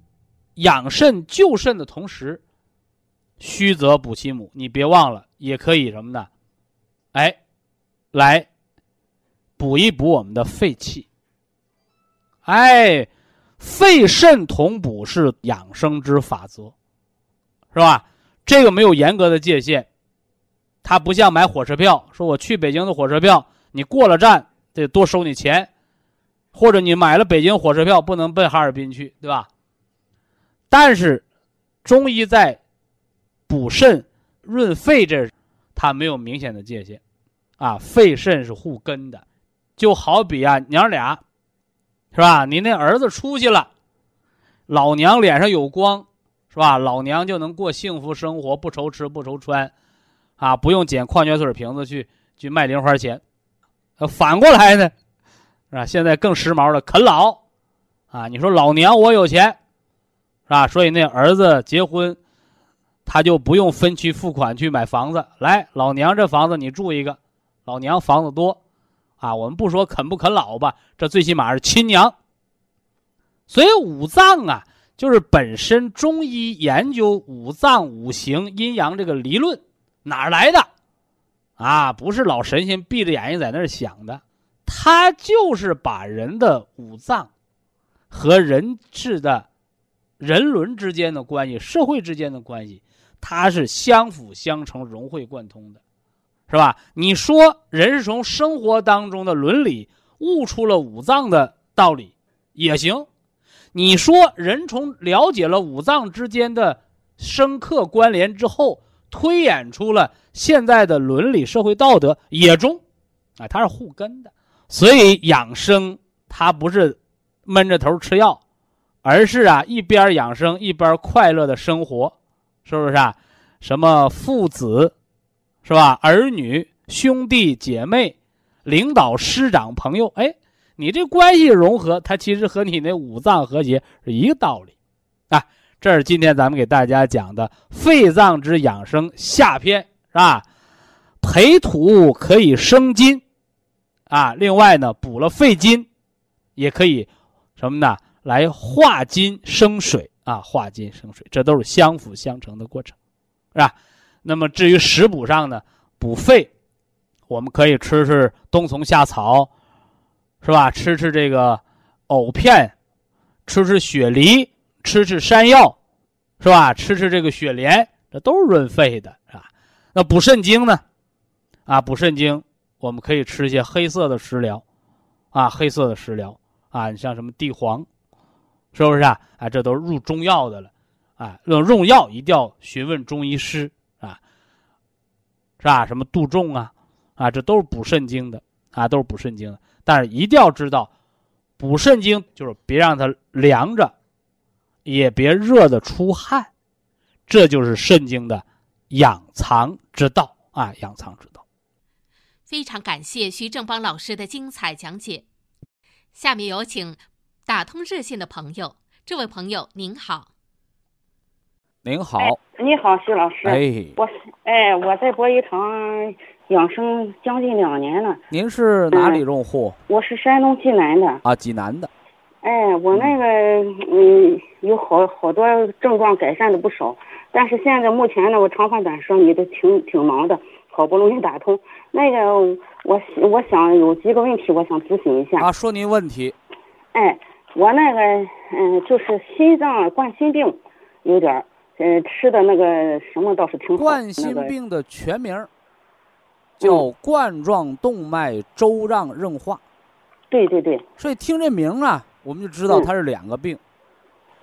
养肾救肾的同时，虚则补其母，你别忘了，也可以什么呢？哎，来。补一补我们的肺气，哎，肺肾同补是养生之法则，是吧？这个没有严格的界限，它不像买火车票，说我去北京的火车票，你过了站得多收你钱，或者你买了北京火车票不能奔哈尔滨去，对吧？但是，中医在补肾润肺这，它没有明显的界限，啊，肺肾是互根的。就好比啊，娘俩，是吧？你那儿子出息了，老娘脸上有光，是吧？老娘就能过幸福生活，不愁吃不愁穿，啊，不用捡矿泉水瓶子去去卖零花钱。反过来呢，是吧？现在更时髦了，啃老，啊，你说老娘我有钱，是吧？所以那儿子结婚，他就不用分期付款去买房子，来，老娘这房子你住一个，老娘房子多。啊，我们不说啃不啃老吧，这最起码是亲娘。所以五脏啊，就是本身中医研究五脏五行阴阳这个理论哪儿来的？啊，不是老神仙闭着眼睛在那儿想的，他就是把人的五脏和人质的人伦之间的关系、社会之间的关系，它是相辅相成、融会贯通的。是吧？你说人是从生活当中的伦理悟出了五脏的道理，也行。你说人从了解了五脏之间的深刻关联之后，推演出了现在的伦理社会道德，也中。啊，它是互根的。所以养生它不是闷着头吃药，而是啊一边养生一边快乐的生活，是不是啊？什么父子？是吧？儿女、兄弟姐妹、领导、师长、朋友，哎，你这关系融合，它其实和你那五脏和谐是一个道理，啊，这是今天咱们给大家讲的肺脏之养生下篇，是吧？培土可以生金，啊，另外呢，补了肺金，也可以什么呢？来化金生水啊，化金生水，这都是相辅相成的过程，是吧？那么至于食补上呢，补肺，我们可以吃吃冬虫夏草，是吧？吃吃这个藕片，吃吃雪梨，吃吃山药，是吧？吃吃这个雪莲，这都是润肺的，是吧？那补肾精呢？啊，补肾精，我们可以吃一些黑色的食疗，啊，黑色的食疗啊，你像什么地黄，是不是啊？啊，这都是入中药的了，啊，用用药一定要询问中医师啊，是吧？什么杜仲啊，啊，这都是补肾精的，啊，都是补肾精的。但是一定要知道，补肾精就是别让它凉着，也别热的出汗，这就是肾经的养藏之道啊，养藏之道。非常感谢徐正邦老师的精彩讲解。下面有请打通热线的朋友，这位朋友您好。您好，你好，徐老师。哎，我哎，我在博医堂养生将近两年了。您是哪里用户？我是山东济南的。啊，济南的。哎，我那个嗯，有好好多症状改善的不少，但是现在目前呢，我长话短说，你都挺挺忙的，好不容易打通。那个，我我想有几个问题，我想咨询一下。啊，说您问题。哎，我那个嗯，就是心脏冠心病，有点儿。呃，吃的那个什么倒是挺好。冠心病的全名叫冠状动脉粥样硬化。对对对。所以听这名啊，我们就知道它是两个病。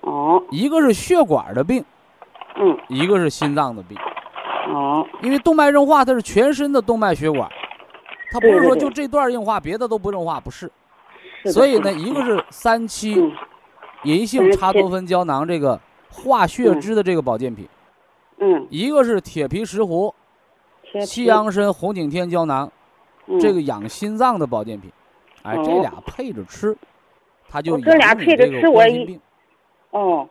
哦。一个是血管的病。嗯。一个是心脏的病。哦。因为动脉硬化它是全身的动脉血管，它不是说就这段硬化，别的都不硬化，不是。是。所以呢，一个是三七银杏茶多酚胶囊这个。化血脂的这个保健品，嗯，一个是铁皮石斛、西洋参、红景天胶囊，这个养心脏的保健品，哎，这俩配着吃，它就这俩配着吃我一，哦，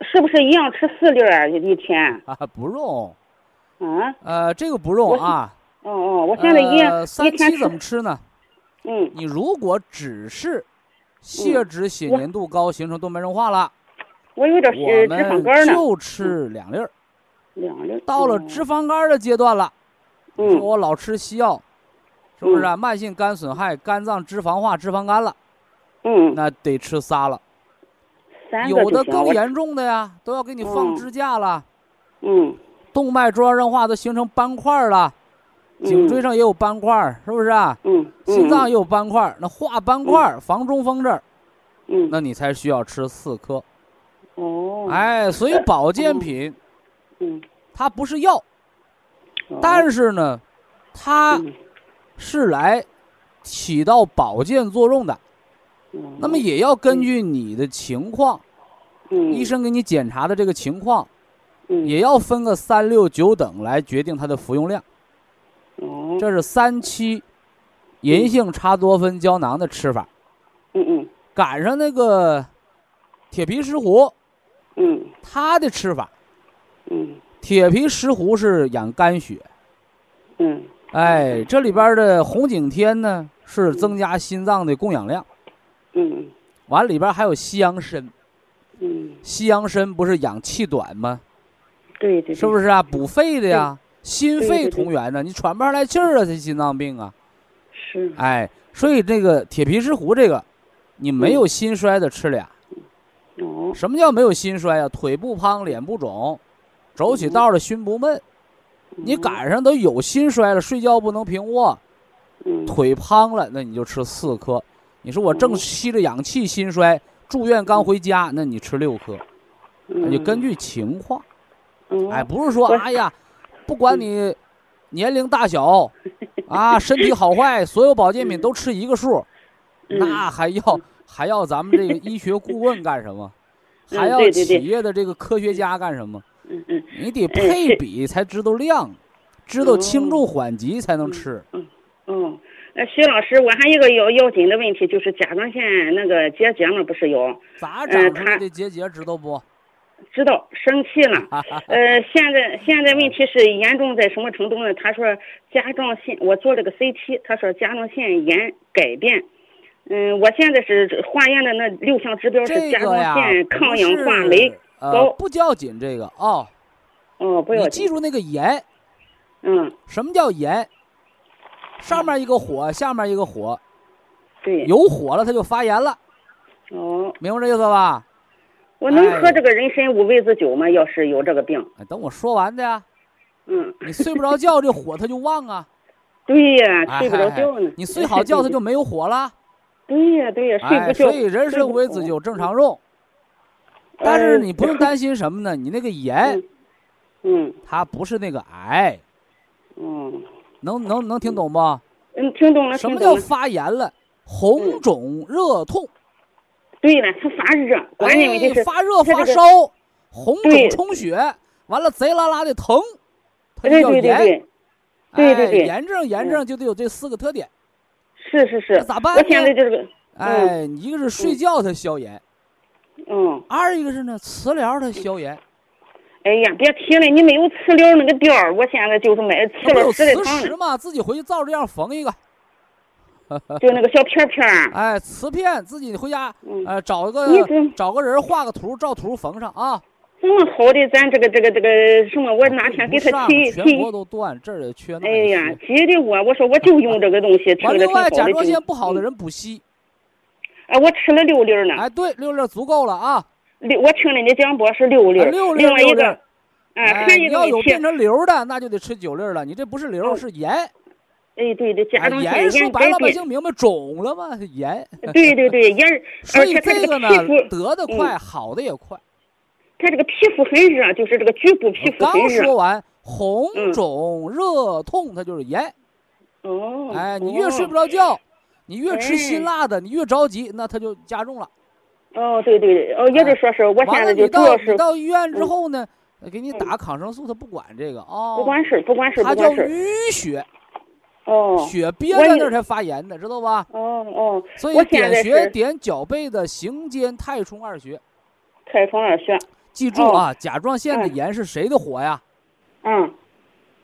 是不是一样吃四粒儿一天？啊，不用，啊，呃，这个不用啊。哦哦，我现在一三七怎么吃呢？嗯，你如果只是血脂血粘度高，形成动脉硬化了。我有点脂肪肝呢，就吃两粒儿。两粒儿。到了脂肪肝的阶段了，说我老吃西药，是不是啊？慢性肝损害，肝脏脂肪化，脂肪肝了。嗯。那得吃仨了。三有的更严重的呀，都要给你放支架了。嗯。动脉粥样硬化都形成斑块了，颈椎上也有斑块，是不是啊？嗯。心脏也有斑块，那化斑块防中风这儿，嗯，那你才需要吃四颗。哦，哎，所以保健品，嗯，它不是药，但是呢，它是来起到保健作用的。那么也要根据你的情况，医生给你检查的这个情况，也要分个三六九等来决定它的服用量。哦，这是三七银杏茶多酚胶囊的吃法。嗯嗯，赶上那个铁皮石斛。嗯，它的吃法，嗯，铁皮石斛是养肝血，嗯，哎，这里边的红景天呢是增加心脏的供氧量，嗯，完里边还有西洋参，嗯，西洋参不是养气短吗？对对，是不是啊？补肺的呀，心肺同源呢，你喘不上来气儿啊，这心脏病啊，是，哎，所以这个铁皮石斛这个，你没有心衰的吃俩。哦，什么叫没有心衰啊？腿不胖，脸不肿，走起道来心不闷。你赶上都有心衰了，睡觉不能平卧，腿胖了，那你就吃四颗。你说我正吸着氧气，心衰，住院刚回家，那你吃六颗。那就根据情况。哎，不是说哎呀，不管你年龄大小啊，身体好坏，所有保健品 都吃一个数，那还要。还要咱们这个医学顾问干什么？还要企业的这个科学家干什么？嗯嗯，你得配比才知道量，知道轻重缓急才能吃。嗯嗯，呃，徐老师，我还一个要要紧的问题，就是甲状腺那个结节嘛，不是有？咋长出来的结节知道不？知道，生气了。呃，现在现在问题是严重在什么程度呢？他说甲状腺，我做了个 CT，他说甲状腺炎改变。嗯，我现在是化验的那六项指标是甲状腺抗氧化酶高，不要紧这个啊。哦，不要。你记住那个炎。嗯。什么叫炎？上面一个火，下面一个火。对，有火了它就发炎了，哦，明白这意思吧？我能哎喝这个人参五味子酒吗？要是有这个病，哎，等我说完的呀。嗯，你睡不着觉，这火它就旺啊。对呀，哎睡不着觉呢。你睡好觉，它就没有火了。对呀对呀，睡哎，不着。所以人参五味子酒正常用，但是你不用担心什么呢？你那个炎，嗯它不是那个癌，嗯能能能听懂不？嗯，听懂了，什么叫。发炎了？红肿热痛，对了，它发热，关键问题发热发烧，红肿充血，完了贼拉拉的疼，它就叫炎。对对对，对对哎对炎症炎症就得有这四个特点。是是是那。咋办我现在？就是个，哎，一个是睡觉它消炎，嗯，二一个是呢磁疗它消炎。哎呀，别提了，你没有磁疗那个垫儿，我现在就是买磁疗磁石嘛？自己回去照着这样缝一个。就那个小片片儿。哎，瓷片自己回家，嗯，呃，找个找个人画个图，照图缝上啊。这么好的，咱这个这个这个什么，我哪天给他提全国。都断，这儿也缺那哎呀，急的我，我说我就用这个东西，吃完，的挺好另外甲。状腺不好的嗯，人补硒，哎，我吃了六粒呢，哎，对，六粒足够了啊。六，我听了你讲播是六粒另外一个哎，你一个，要有变成瘤的，那就得吃九粒了。你这不是瘤，哦是炎。哎，对对，甲啊状腺炎说炎白老百姓明白，肿了嘛，是炎。对对对，盐，所以而且这个呢得的快，嗯好的也快。他这个皮肤很热，就是这个局部皮肤刚很热。说完，红嗯肿热痛，它就是炎。哦，哎，你越睡不着觉，你越吃哎辛辣的，你越着急，那它就加重了。哦，对对对，哦，也就说是我，现在就到你主要是到医院之嗯后呢，给你打抗生素，他不管这个啊，不管事，不管事儿，它叫不管事儿。淤血，哦血憋在那儿才发炎的，知道吧？哦哦，所以点穴点脚背的行间太冲二穴，太冲二穴。记住啊，甲状腺的嗯炎是谁的火呀？嗯，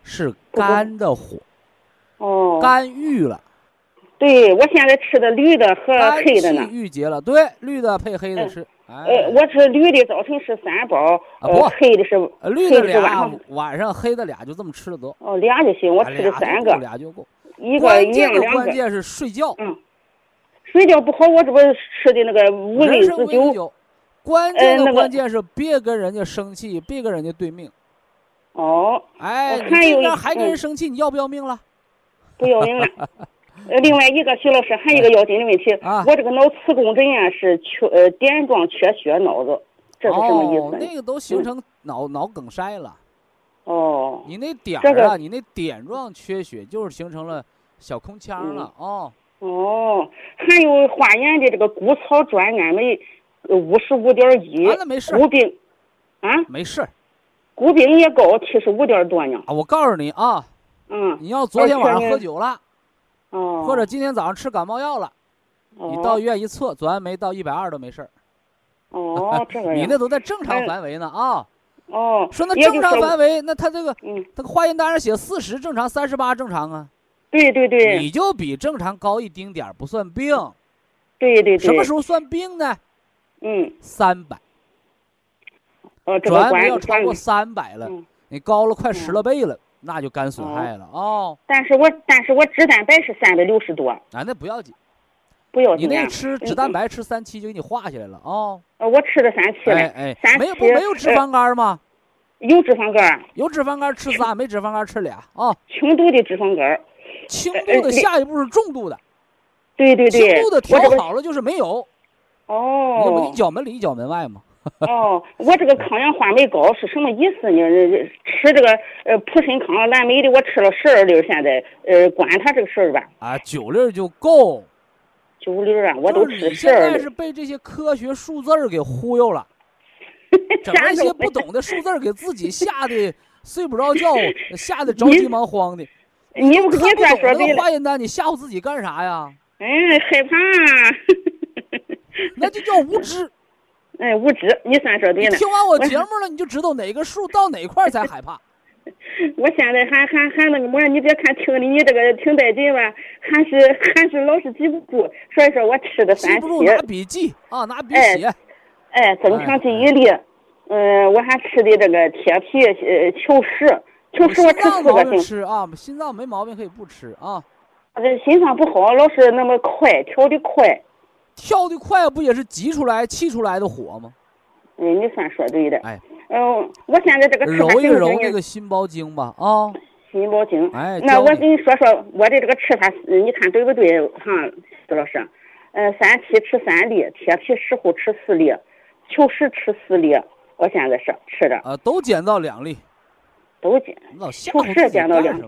是肝的火，哦，肝郁了，对我现在吃的绿的和黑的呢。郁结了，对，绿的配黑的嗯吃。哎呃，，我吃绿的早晨是三包，呃，黑的是呃绿的黑的是晚俩上，晚上黑的俩，就这么吃了得。哦俩就行，我哎吃了三个，俩就够。一个关一键的样两个。关键是睡觉，嗯，睡觉不好，我这不吃的那个五味人参子酒。关键的关键是别跟人家生气，别跟人家对命。哦，哎，我你有一边还跟人嗯生气，你要不要命了？不要命了。呃，另外一个徐老师还有一个要紧的问题，啊我这个脑磁共振呀是缺呃点状缺血脑子，这是什么意哦，思哦？那个都形成脑脑梗塞了。哦，你那点这个儿啊，你那点状缺血就是形成了小空腔了哦。哦，还有化验的这个谷草转氨酶五十五点一完，了没事儿骨病啊，没事儿骨病也高，七十五点多呢。啊。我告诉你啊，嗯，你要昨天晚上喝酒了，哦，或者今天早上吃感冒药了，你哦到医院一测，左氨酶到一百二都没事儿。哦，这个 你那都在正常哎范围呢啊。哦，说那正常范围，那他这个嗯，这个化验单上写四十正常，三十八正常啊。对对对你就比正常高一丁点儿不算病，对对对，什么时候算病呢？嗯，三百，哦，转氨酶要超过三百了，嗯你高了快嗯十了倍了，那就肝损害了哦。但是我但是我脂蛋白是三百六十多，啊，那不要紧，不要紧你。那吃脂蛋白吃三七就给你化下来了哦。呃，我吃的三七了，哎哎，三没有不七没有脂肪肝吗？有脂肪肝，有脂肪肝吃仨，没脂肪肝吃俩啊。轻度的脂肪肝。轻度的下一步是重度的，对对对，轻度的调好了就是没有。哦你不一脚门里一脚门外嘛。哦，我这个抗氧化酶高是什么意思呢？呃吃这个呃普参康蓝莓的，我吃了十二粒，现在呃管它这个事儿吧，啊，九粒就够。九粒啊，我都是现在。是被这些科学数字儿给忽悠了，整那些不懂的数字儿给自己吓得 睡不着觉，吓得着急忙慌的。你不你看不懂那算说对了，个化验单，你吓唬自己干啥呀？嗯，害怕啊，那就叫无知。哎，无知，你算说对了。听完我节目了，你就知道哪个数到哪块儿才害怕。我现在还还还那个么？你别看听的你这个挺带劲吧，还是还是老是记不住。所以说我吃的三记不住七，拿笔记啊，拿笔哎写。哎，增强记忆力。嗯、我还吃的这个铁皮呃球石，球石我吃四个星。吃啊，心脏没毛病可以不吃啊。这心脏不好，老是那么快，跳的快。跳的快不也是急出来、气出来的火吗？嗯，你算说对的。哎，嗯，我现在这个揉一揉那个心包经吧，啊。心包经。哎，那我跟你说说我的这个吃法，你看对不对？哈，杜老师，呃，三七吃三粒，铁皮石斛吃四粒，秋实吃四粒。我现在是吃的。啊，都减到两粒。都减。球石减到两粒。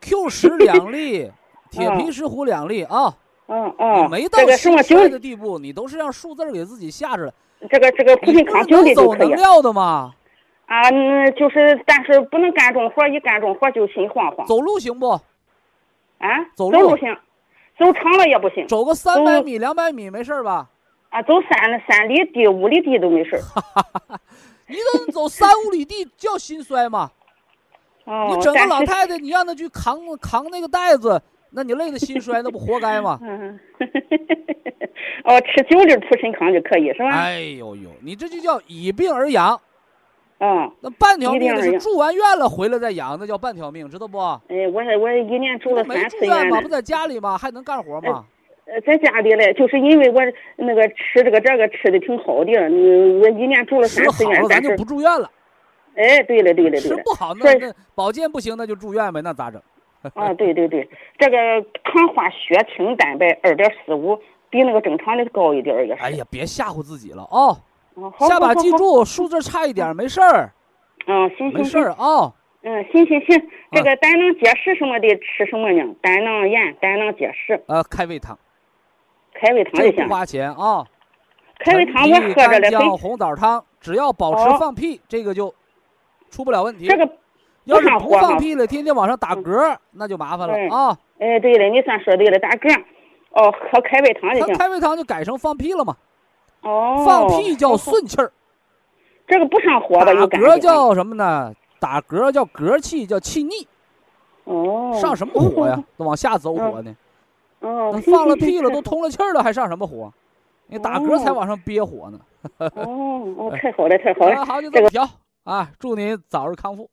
Q 十两粒，铁皮石斛两粒啊。嗯嗯，没到什么衰的地步，你都是让数字给自己吓着了。这个这个不信康九粒就可以。能料的吗？啊，嗯，就是，但是不能干重活，一干重活就心慌慌。走路行不？啊，走路行，走长了也不行。走个三百米、两百米没事吧？啊，走三三里地、五里地都没事。你都走三五里地叫心衰吗？哦，你整个老太太，你让她去扛扛那个袋子。那你累得心衰，那不活该吗？哦，吃九粒普参康就可以是吧？哎呦呦，你这就叫以病而养。嗯，那半条命是住完院了回来再养，那叫半条命，知道不？哎，我我一年住了三次院嘛，不在家里吗？还能干活吗？呃，在家里嘞，就是因为我那个吃这个这个吃的挺好的，我一年住了三次院，咱就不住院了。哎，对了对了对了，吃不好那那保健不行，那就住院呗，那咋整？啊，对对对，这个糖化血清蛋白二点四五，比那个正常的高一点也是。哎呀，别吓唬自己了啊！好，下把记住，数字差一点没事儿。嗯，行行没事儿啊。嗯，行行行，这个胆囊结石什么的吃什么呢？胆囊炎、胆囊结石。呃，开胃汤。开胃汤就行。不花钱啊。开胃汤我喝着了。姜红枣汤，只要保持放屁，这个就出不了问题。这个。要是不放屁了，天天往上打嗝，那就麻烦了啊！哎，对了，你算说对了，打嗝，哦，喝开胃汤就行。开胃汤就改成放屁了嘛？哦，放屁叫顺气儿。这个不上火吧？打嗝叫什么呢？打嗝叫嗝气，叫气逆。哦，上什么 火呀？都往下走火呢。哦，那放了屁了，都通了气儿了，还上什么火？你打嗝才往上憋火呢。哦，哦，太好了，太好了。好，就这么调啊！祝您早日康复。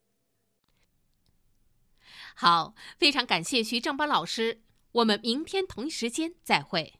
好，非常感谢徐正邦老师，我们明天同一时间再会。